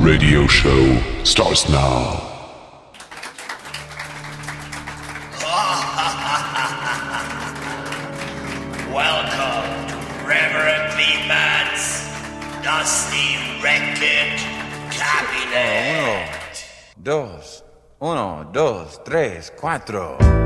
radio show starts now. Welcome to Reverend Beatman's Dusty Record Cabinet. Uno, uno, dos, tres, cuatro.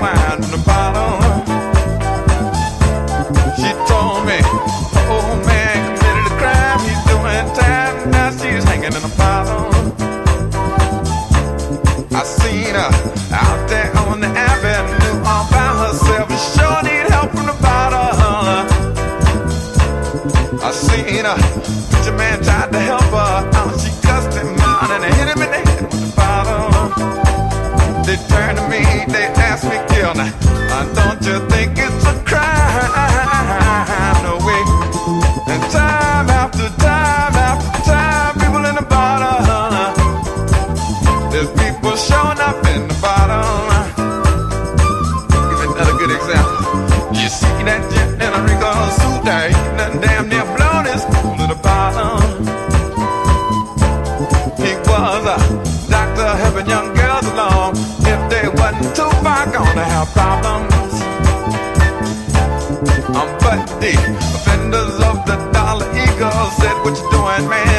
wine from the bottom. Don't you think it's Offenders of the dollar eagle said, What you doing, man?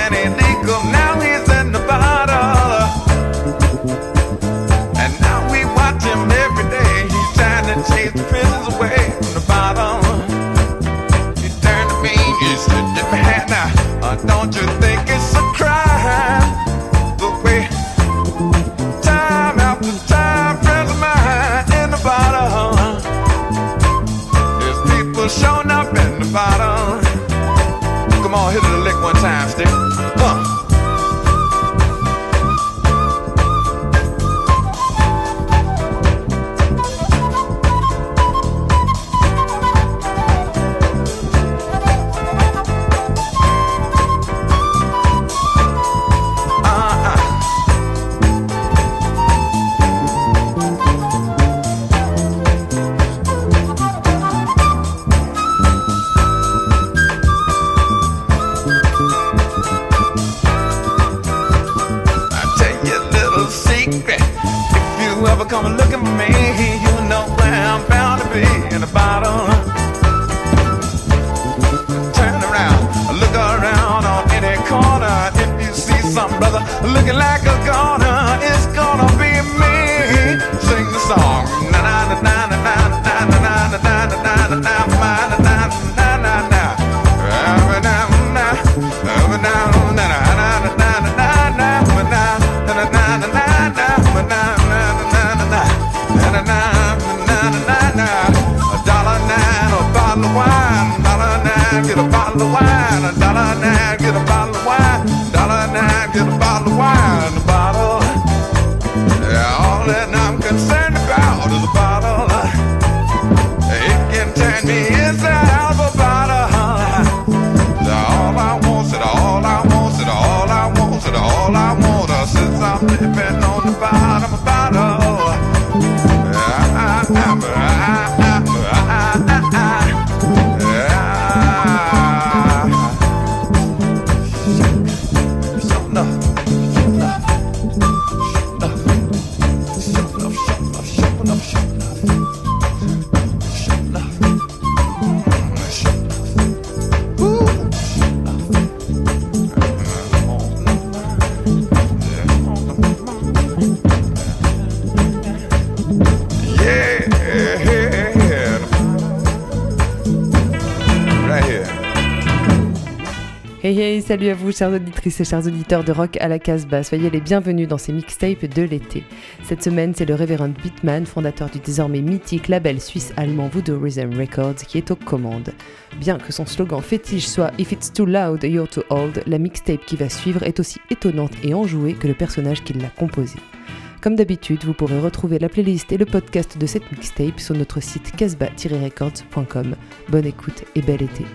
Salut à vous chères auditrices et chers auditeurs de rock à la Casbah. Soyez les bienvenus dans ces mixtapes de l'été. Cette semaine, c'est le révérend Beatman, fondateur du désormais mythique label suisse-allemand Voodoo Rhythm Records, qui est aux commandes. Bien que son slogan fétiche soit If it's too loud, you're too old, la mixtape qui va suivre est aussi étonnante et enjouée que le personnage qui l'a composée. Comme d'habitude, vous pourrez retrouver la playlist et le podcast de cette mixtape sur notre site casbah-records.com. Bonne écoute et bel été.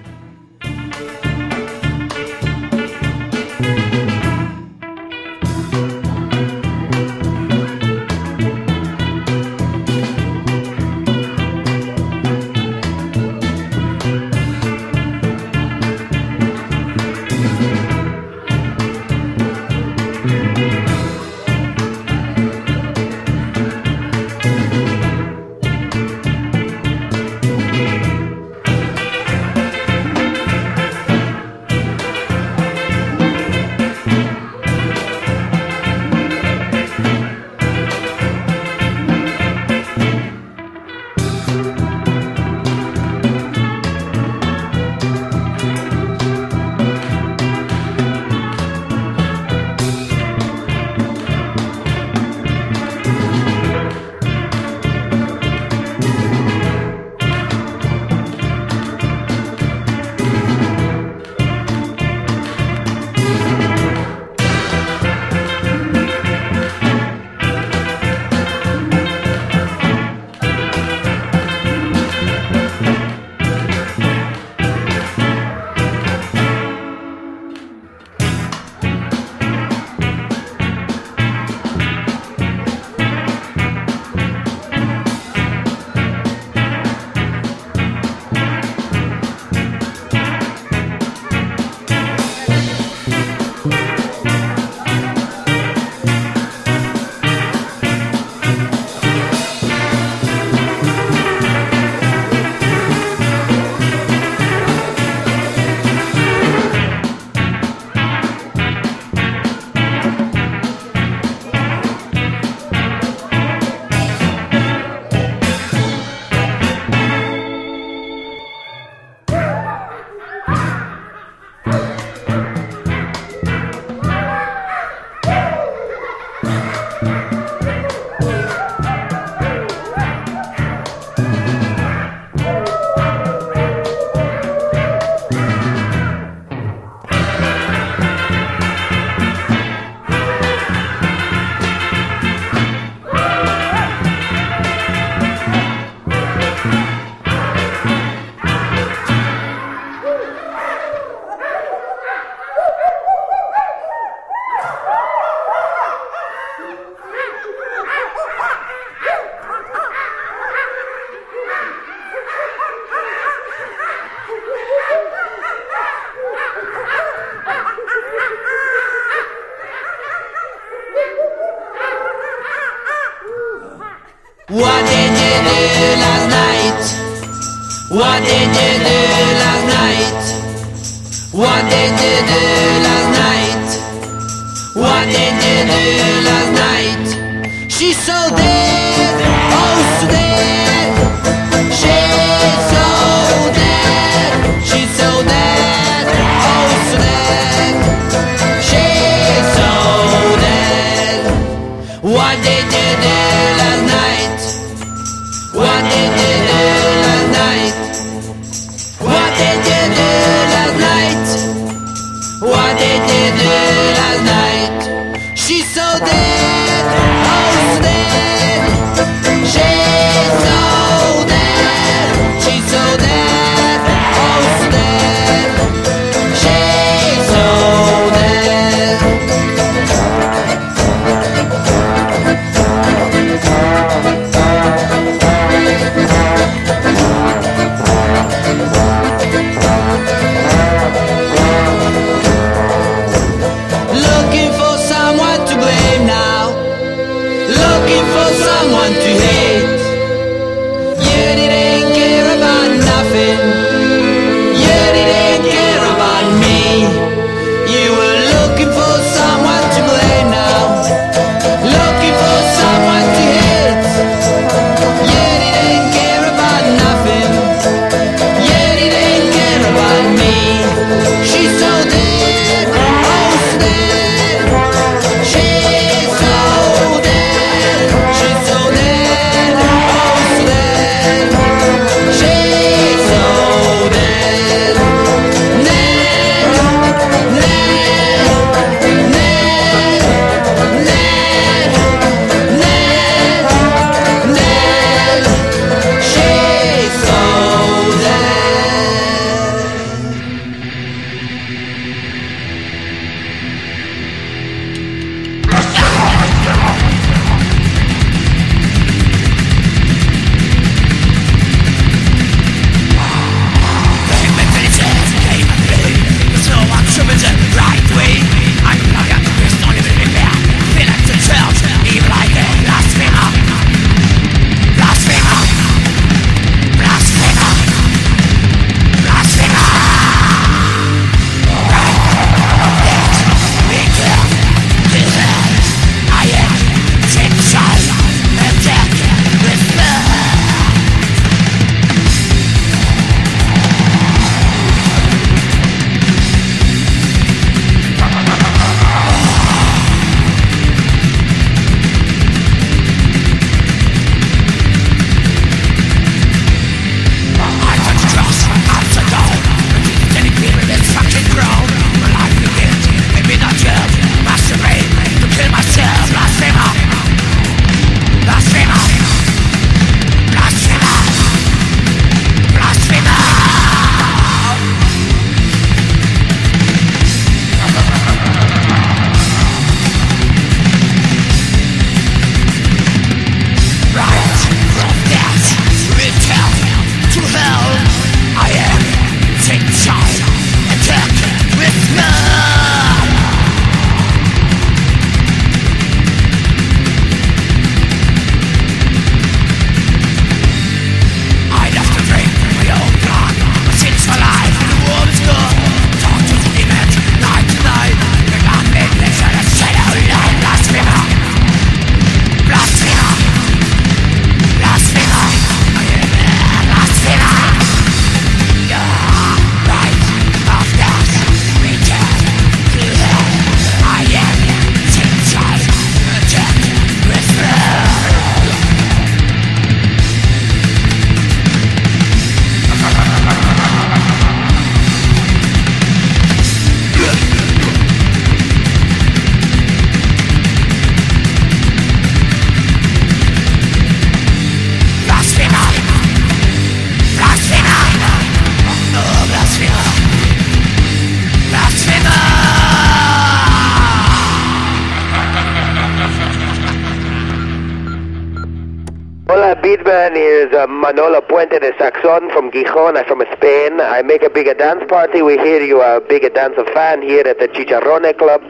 Saxon from Gijon. I'm from Spain. I make a bigger dance party. We hear you are a bigger dancer fan here at the Chicharrone Club.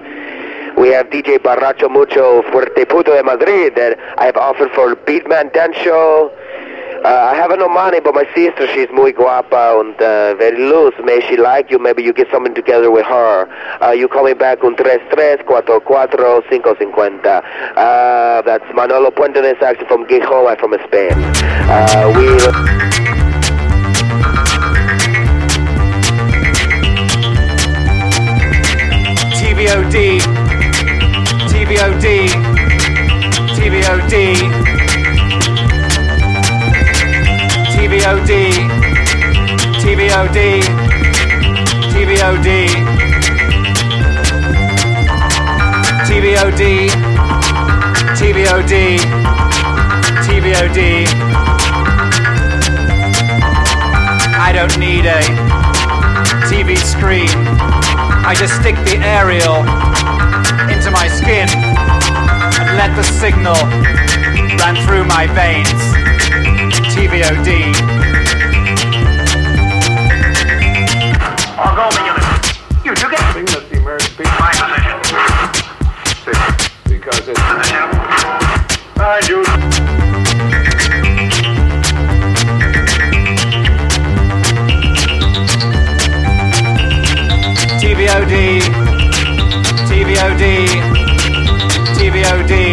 We have DJ Barracho Mucho Fuerte Puto de Madrid that I have offered for Beatman Dance Show. Uh, I have no money, but my sister, she's muy guapa and uh, very loose. May she like you, maybe you get something together with her. Uh, you call me back un 33-44-550. Uh, that's Manolo Puente de from Gijón, I'm from Spain. Uh, we... TVOD, TVOD, TVOD, TVOD, TVOD, TVOD, TVOD, TVOD, TVOD. I don't need a TV screen. I just stick the aerial into my skin and let the signal run through my veins. TVOD. You took it? Thing that the American people. My position. Because it's. Hi, Jude. TVOD. TVOD. TVOD.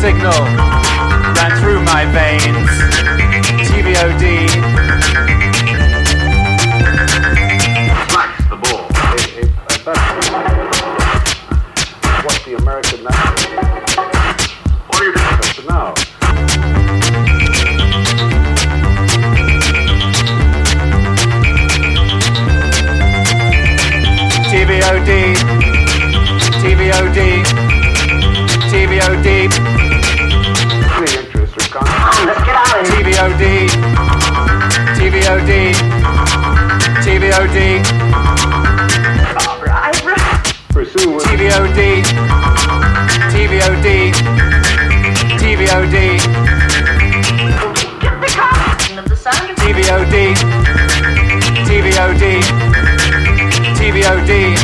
Signal run through my veins. TVOD. TVOD. Pursue with TVOD. TVOD. TVOD. Get the combination of the sound of TVOD. TVOD. TVOD.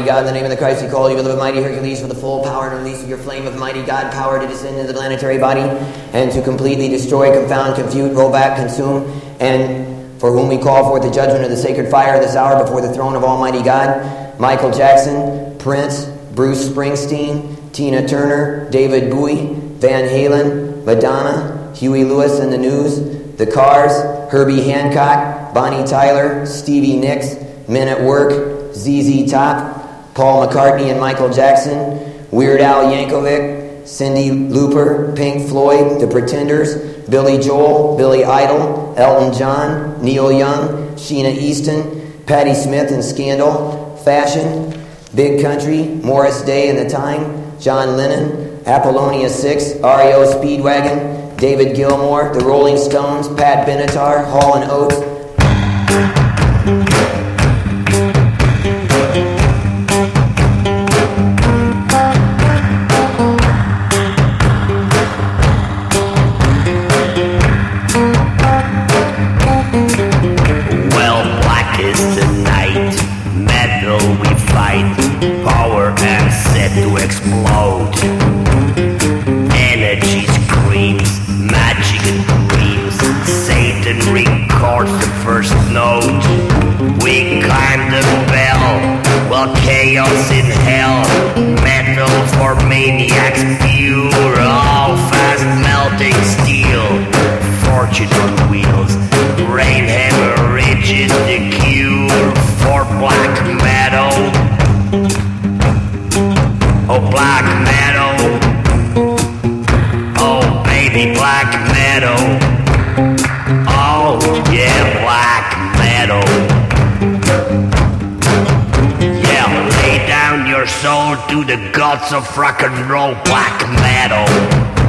Almighty God, in the name of the Christ, we call you, beloved mighty Hercules, for the full power and release of your flame of mighty God, power to descend into the planetary body, and to completely destroy, confound, confute, roll back, consume, and for whom we call forth the judgment of the sacred fire this hour before the throne of Almighty God, Michael Jackson, Prince, Bruce Springsteen, Tina Turner, David Bowie, Van Halen, Madonna, Huey Lewis and the News, The Cars, Herbie Hancock, Bonnie Tyler, Stevie Nicks, Men at Work, ZZ Top, Paul McCartney and Michael Jackson, Weird Al Yankovic, Cyndi Lauper, Pink Floyd, The Pretenders, Billy Joel, Billy Idol, Elton John, Neil Young, Sheena Easton, Patti Smith and Scandal, Fashion, Big Country, Morris Day and the Time, John Lennon, Apollonia 6, REO Speedwagon, David Gilmour, The Rolling Stones, Pat Benatar, Hall and Oates, hell, metal for maniacs, pure, all fast melting steel, lots of rock and roll black metal.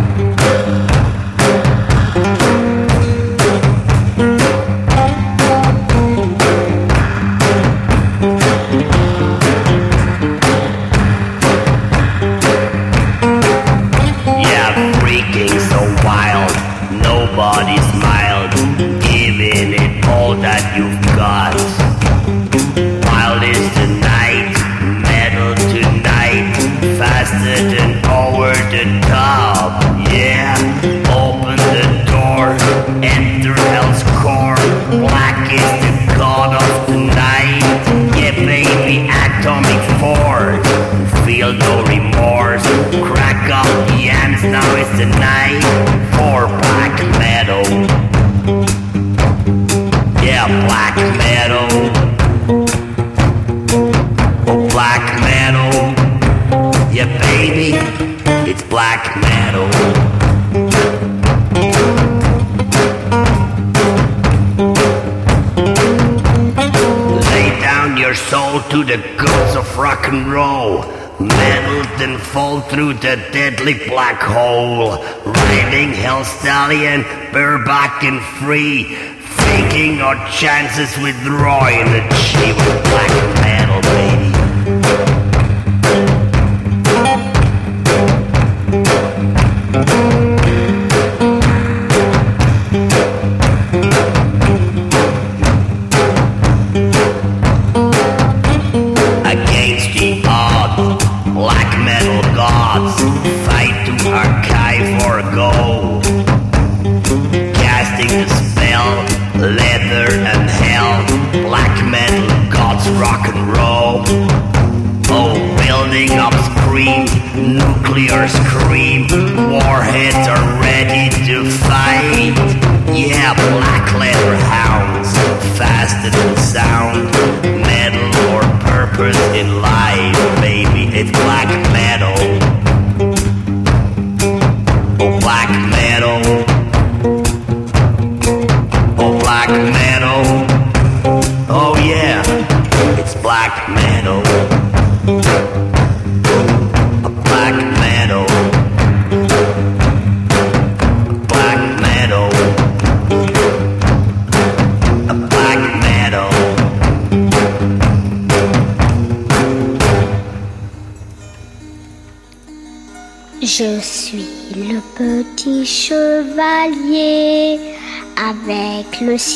the gods of rock and roll. Meddled and fall through the deadly black hole. Riding hell stallion, bareback and free. Faking our chances with Roy and the cheap black metal, baby.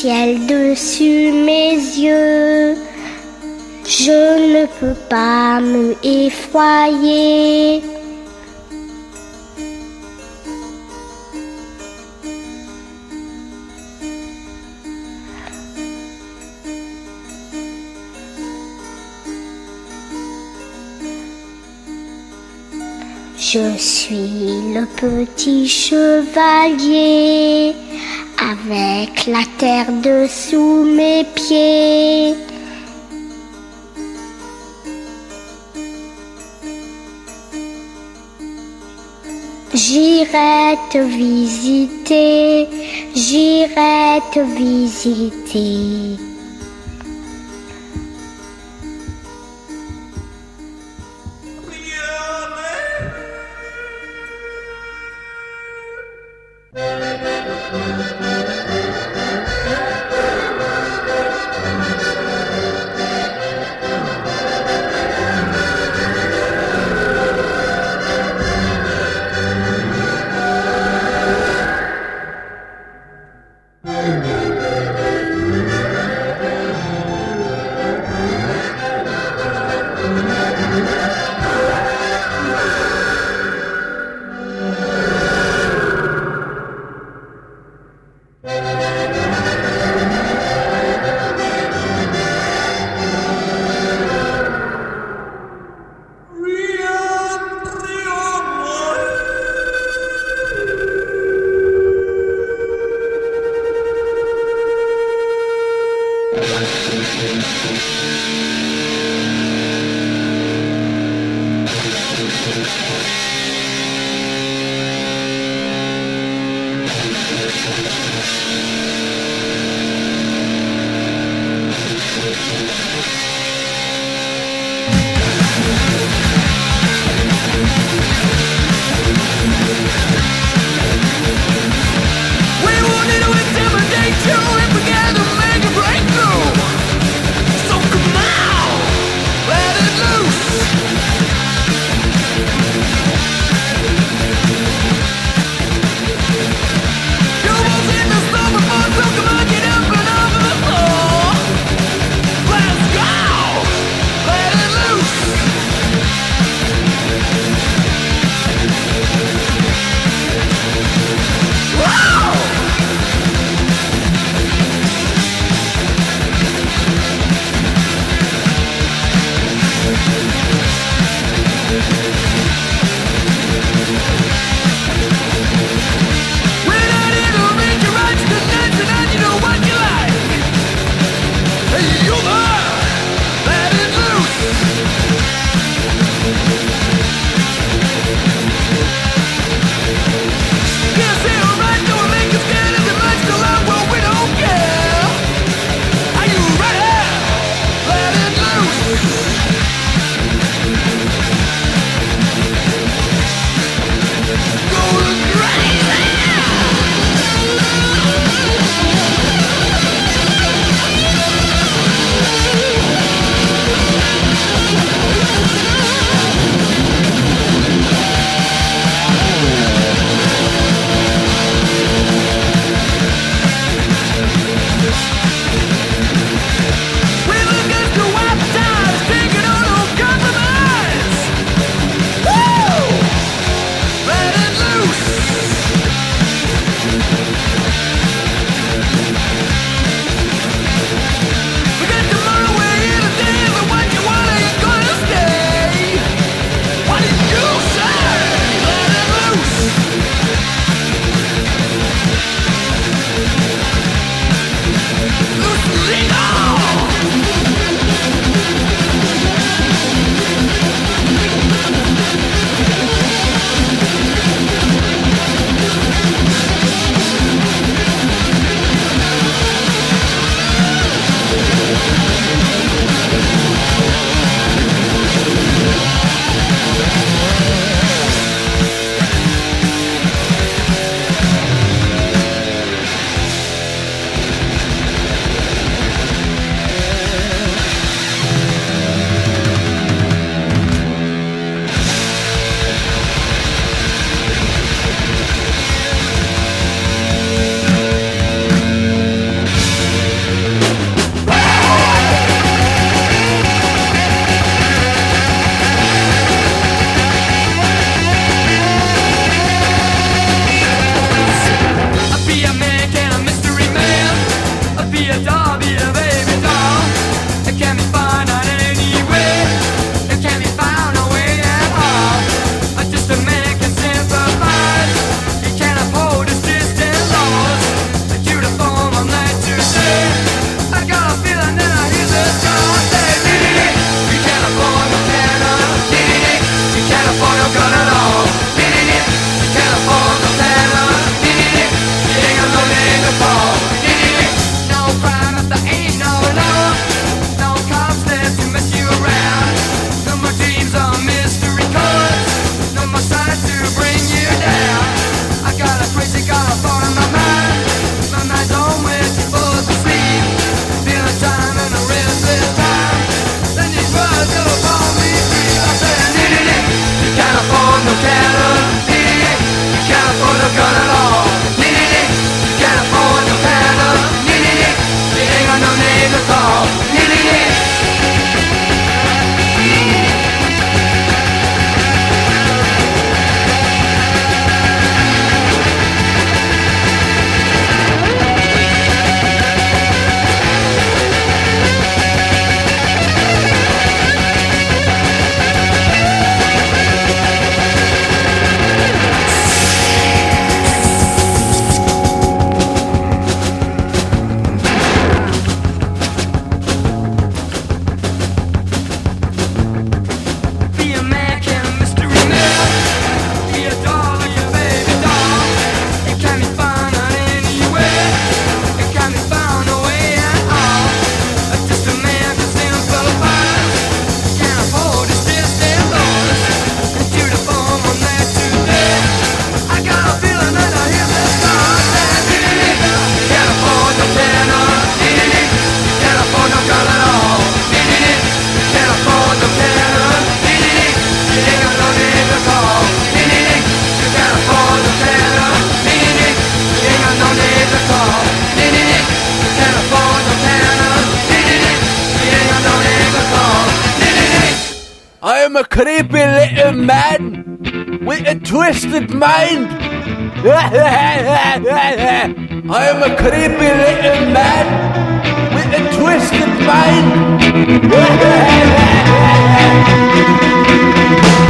ciel dessus mes yeux. Je ne peux pas me effroyer. Je suis le petit chevalier avec la terre dessous mes pieds. J'irai te visiter, j'irai te visiter. creepy little man with a twisted mind. I am a creepy little man with a twisted mind.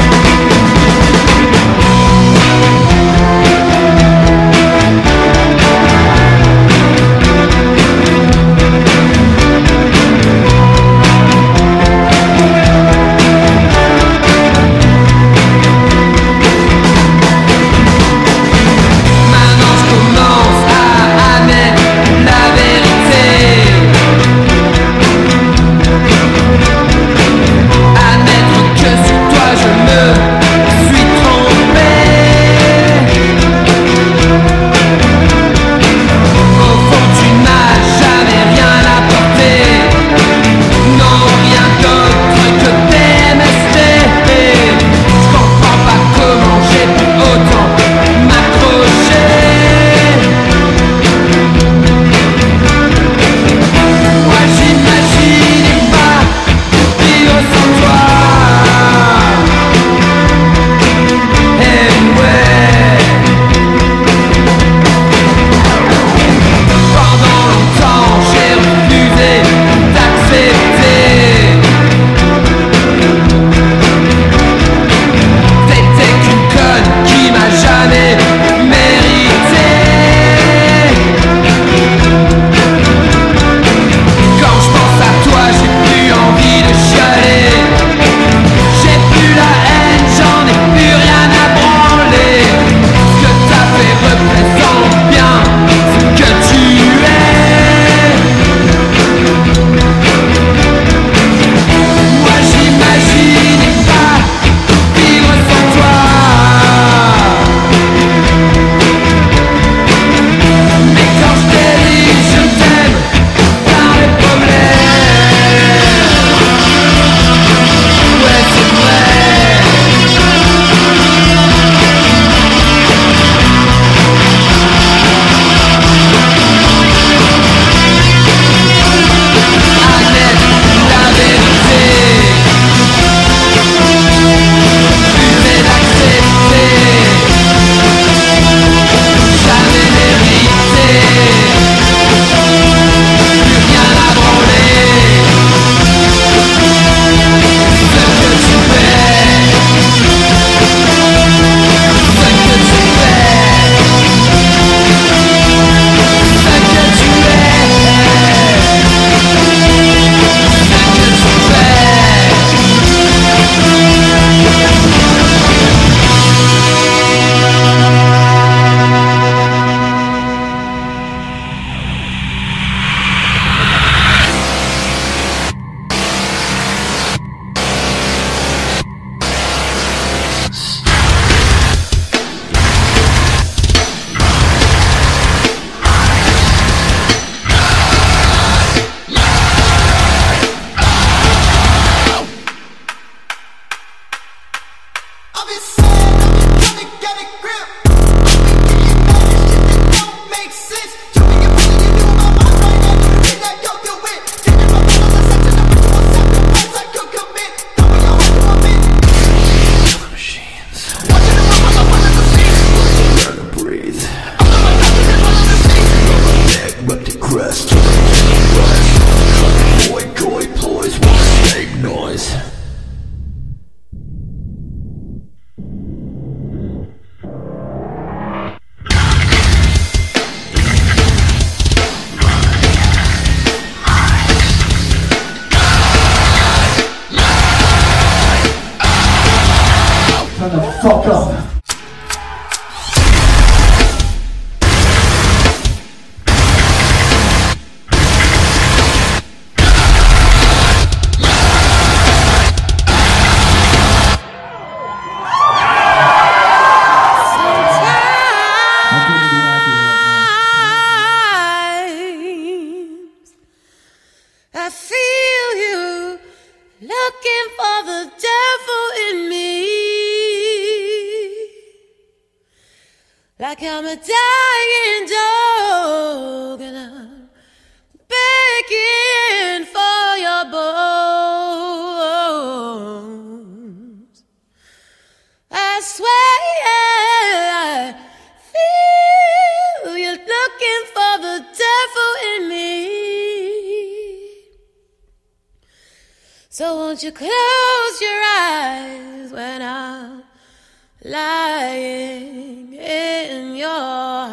like I'm a dying dog and I'm begging for your bones. I swear I feel you're looking for the devil in me. So won't you close your eyes when I'm lying? Your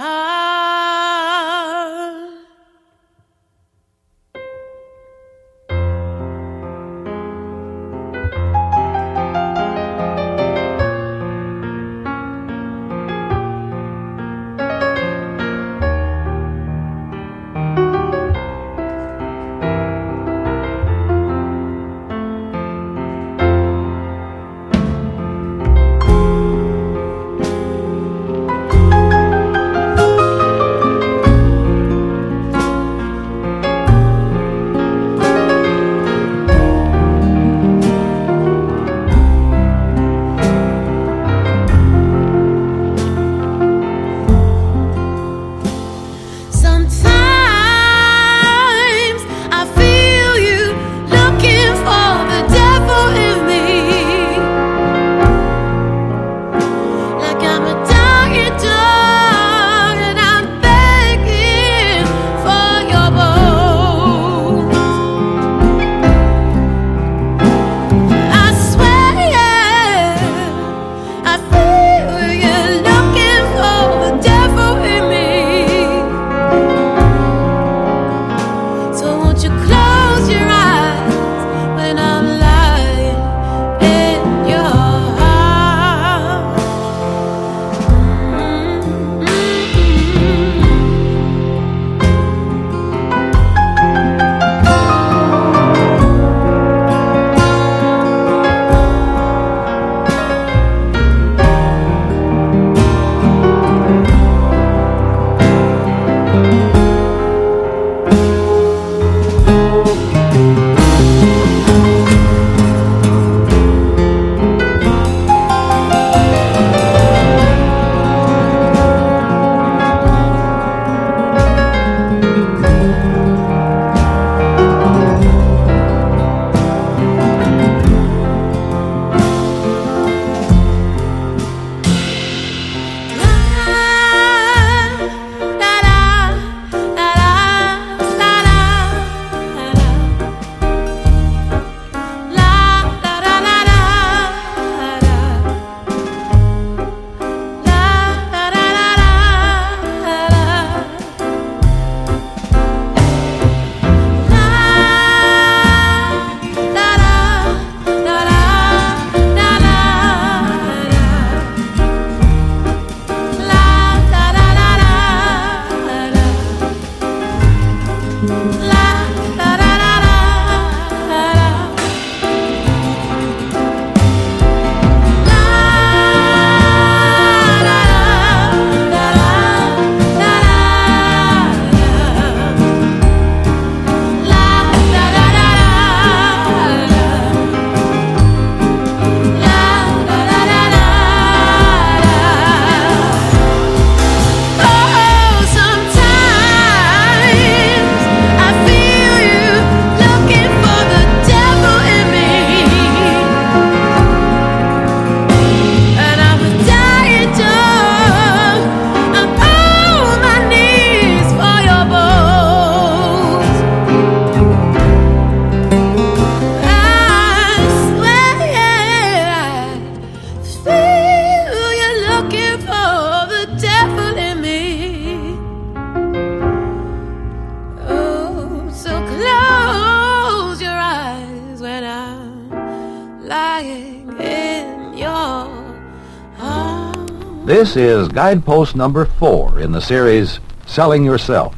This is guidepost number four in the series Selling Yourself.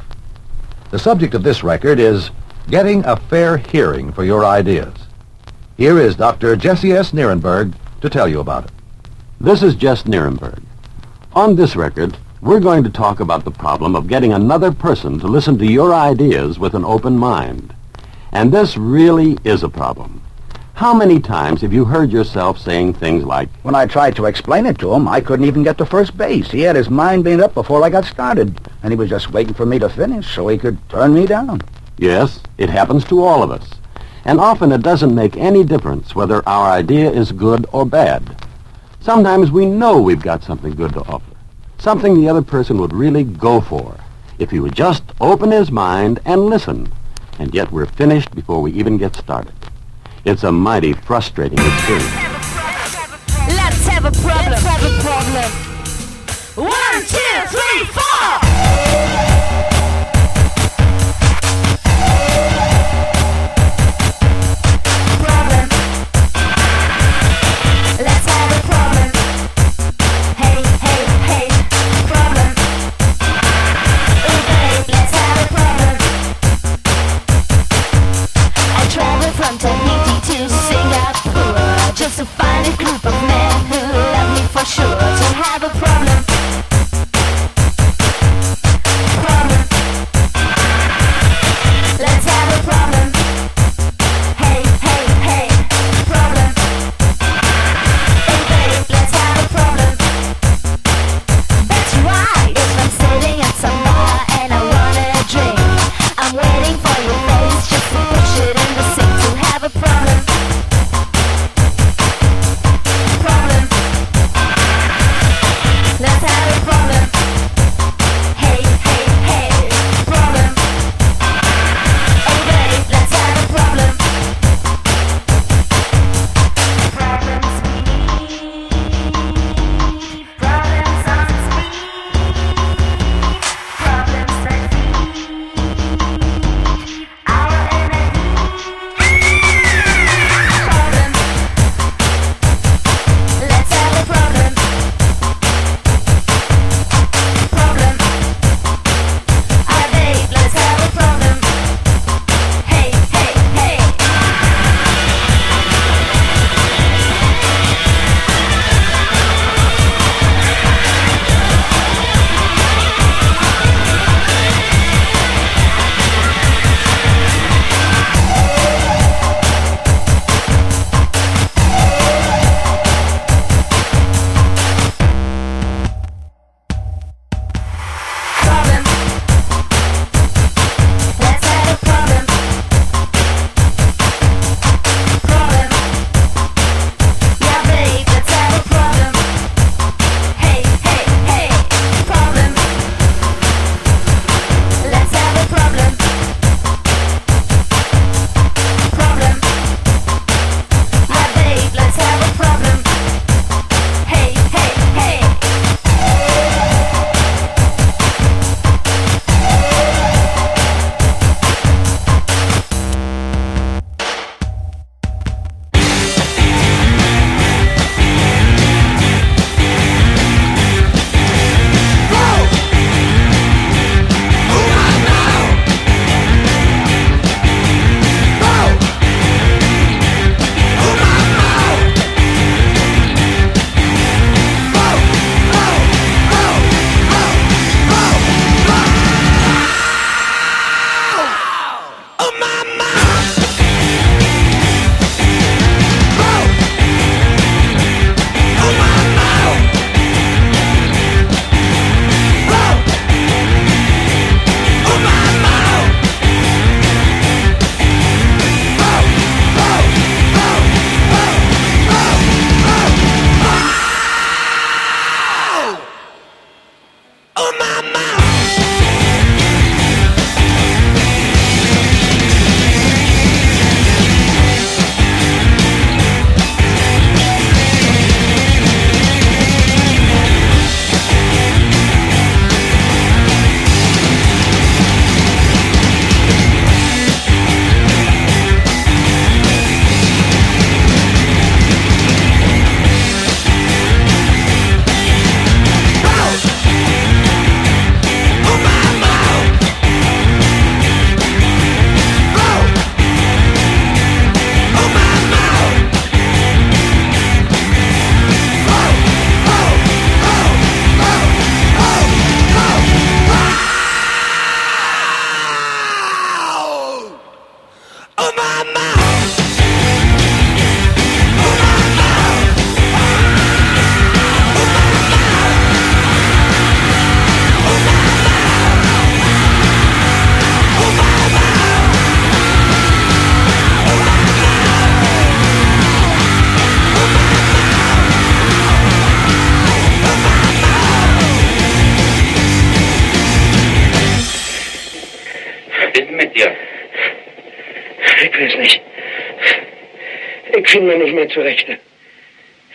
The subject of this record is Getting a Fair Hearing for Your Ideas. Here is Dr. Jesse S. Nirenberg to tell you about it. This is Jess Nirenberg. On this record, we're going to talk about the problem of getting another person to listen to your ideas with an open mind. And this really is a problem. How many times have you heard yourself saying things like, When I tried to explain it to him, I couldn't even get to first base. He had his mind made up before I got started, and he was just waiting for me to finish so he could turn me down. Yes, it happens to all of us. And often it doesn't make any difference whether our idea is good or bad. Sometimes we know we've got something good to offer, something the other person would really go for, if he would just open his mind and listen. And yet we're finished before we even get started. It's a mighty frustrating experience. Let's have a problem. Let's have a problem. One, two, three, four.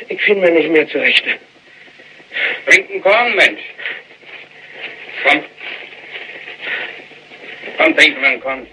Ich finde mir nicht mehr zurecht. Bringt ein Korn, Mensch. Komm. Komm, trinken wir einen Korn.